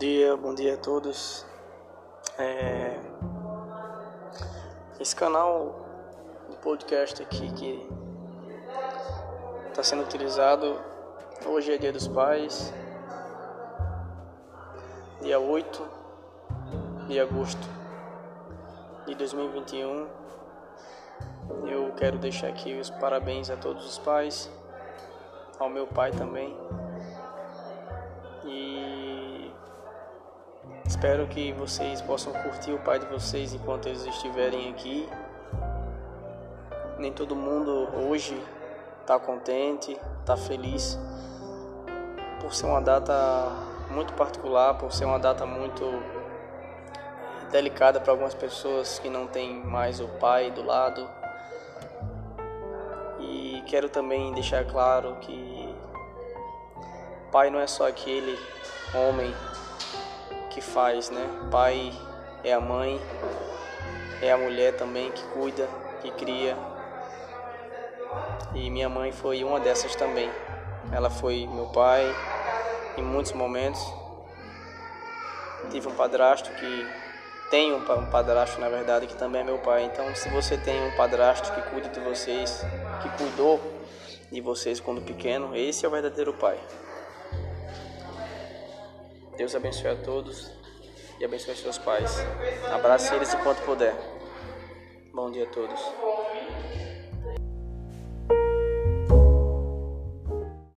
dia, bom dia a todos. É... Esse canal de podcast aqui que está sendo utilizado hoje é dia dos pais, dia 8 de agosto de 2021. Eu quero deixar aqui os parabéns a todos os pais, ao meu pai também. Espero que vocês possam curtir o pai de vocês enquanto eles estiverem aqui. Nem todo mundo hoje está contente, está feliz por ser uma data muito particular, por ser uma data muito delicada para algumas pessoas que não têm mais o pai do lado. E quero também deixar claro que Pai não é só aquele homem que faz, né? Pai é a mãe, é a mulher também que cuida, que cria. E minha mãe foi uma dessas também. Ela foi meu pai em muitos momentos. Tive um padrasto que tem um padrasto na verdade que também é meu pai. Então, se você tem um padrasto que cuida de vocês, que cuidou de vocês quando pequeno, esse é o verdadeiro pai. Deus abençoe a todos e abençoe seus pais. Abrace eles enquanto puder. Bom dia a todos.